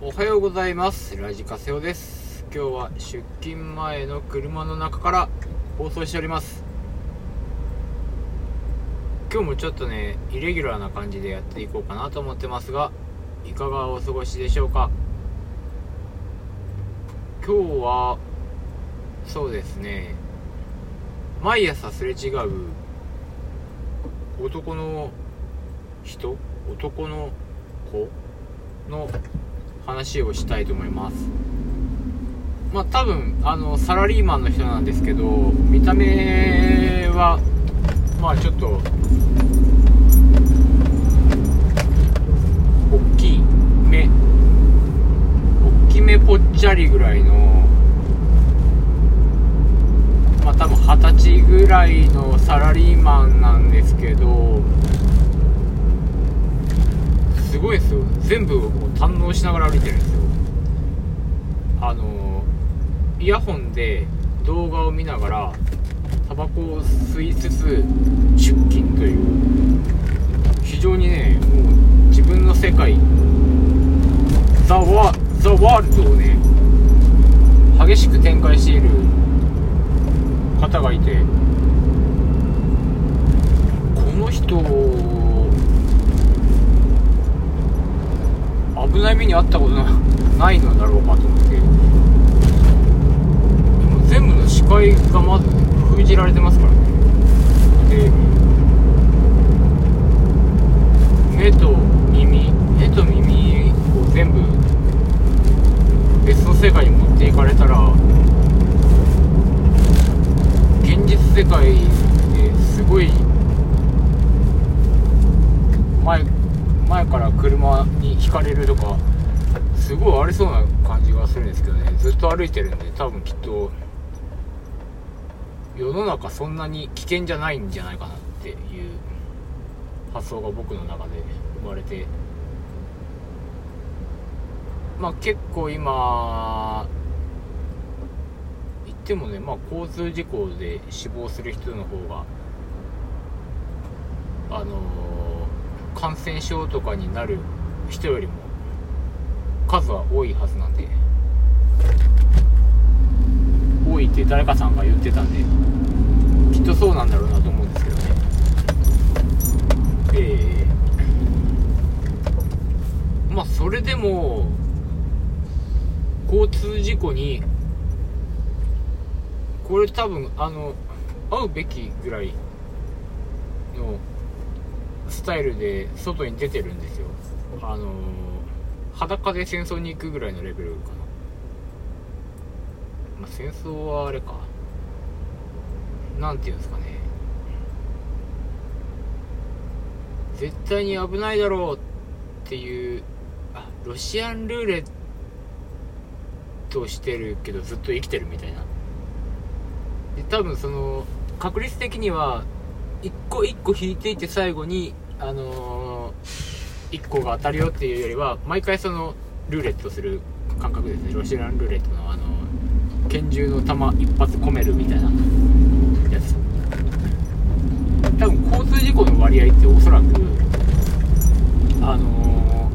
おはようございます。ラジカセオです。今日は出勤前の車の中から放送しております。今日もちょっとねイレギュラーな感じでやっていこうかなと思ってますがいかがお過ごしでしょうか？今日はそうですね。毎朝すれ違う男の人？男の子？の話をしたいと思います。まあ多分あのサラリーマンの人なんですけど見た目はまあちょっと大きい目大きめぽっちゃりぐらいのまあ多分二十歳ぐらいのサラリーマンなんですけどすごいですよ全部を堪能しながら歩いてるんですよ。あのイヤホンで動画を見ながらタバコを吸いつつ出勤という。非常にねもう自分の世界ザ・ワザ・ワールドをね激しく展開している方がいてこの人危ない目に遭ったことないのだろうかと思って全部の視界がまず封じられてますからねで目と耳目と耳を全部別の世界に持っていかれたら現実世界ですごい前前から車にひかれるとかすごいありそうな感じがするんですけどね。ずっと歩いてるんで多分きっと世の中そんなに危険じゃないんじゃないかなっていう発想が僕の中で生まれて。まあ結構今言ってもねまあ交通事故で死亡する人の方があのー、感染症とかになる人よりも数は多いはずなんで。多いって誰かさんが言ってたんできっとそうなんだろうなと思うんですけどね。えー、まあそれでも交通事故にこれ多分あの会うべきぐらいのスタイルで外に出てるんですよ。あの裸で戦争に行くぐらいのレベルかな。まあ戦争はあれか。なんていうんですかね。絶対に危ないだろうっていうあロシアンルーレットしてるけどずっと生きてるみたいな。で多分その確率的には一個一個引いていて最後にあのー、1個が当たるよっていうよりは毎回そのルーレットする感覚ですね。ロシアンルーレットのあの拳銃の弾一発込めるみたいな。やつ。多分交通事故の割合っておそらくあの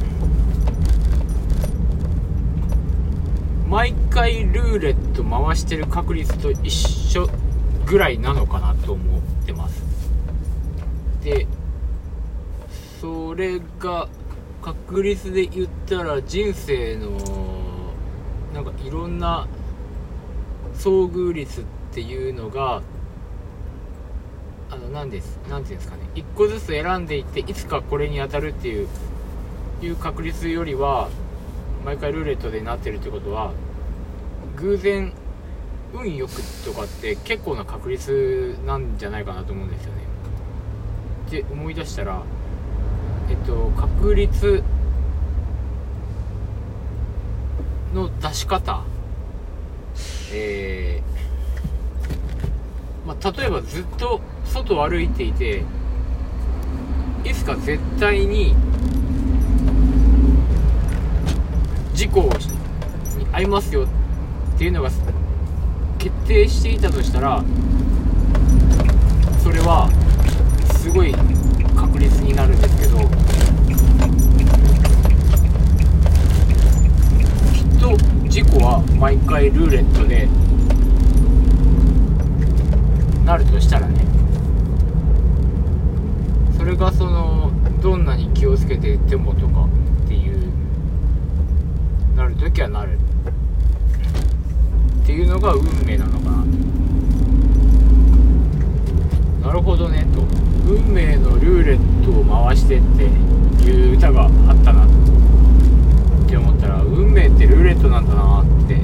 ー、毎回ルーレット回してる確率と一緒ぐらいなのかなと思ってます。でそれが確率で言ったら人生のなんかいろんな遭遇率っていうのがあの何です何ていうんですかね。1個ずつ選んでいっていつかこれに当たるっていういう確率よりは毎回ルーレットでなってるってことは偶然運よくとかって結構な確率なんじゃないかなと思うんですよね。て思い出したらえっと確率の出し方。えー、まあ、例えばずっと外を歩いていていつか絶対に事故に遭いますよっていうのが決定していたとしたらそれはごい確率になるんですけど。きっと事故は毎回ルーレットでなるとしたらね。それがそのどんなに気をつけててもとかっていうなるときはなる。っていうのが運命なのかな。なるほどねと。運命のルーレットを回してっていう歌があったなって思ったら運命ってルーレットなんだなって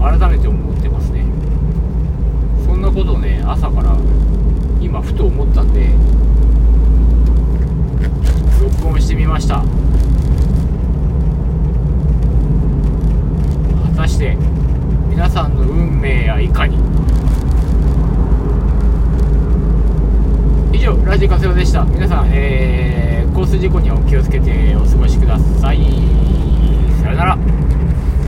改めて思ってますね。そんなことをね朝から今ふと思ったんでした。皆さん、えー、交通事故にはお気をつけてお過ごしください。さよなら。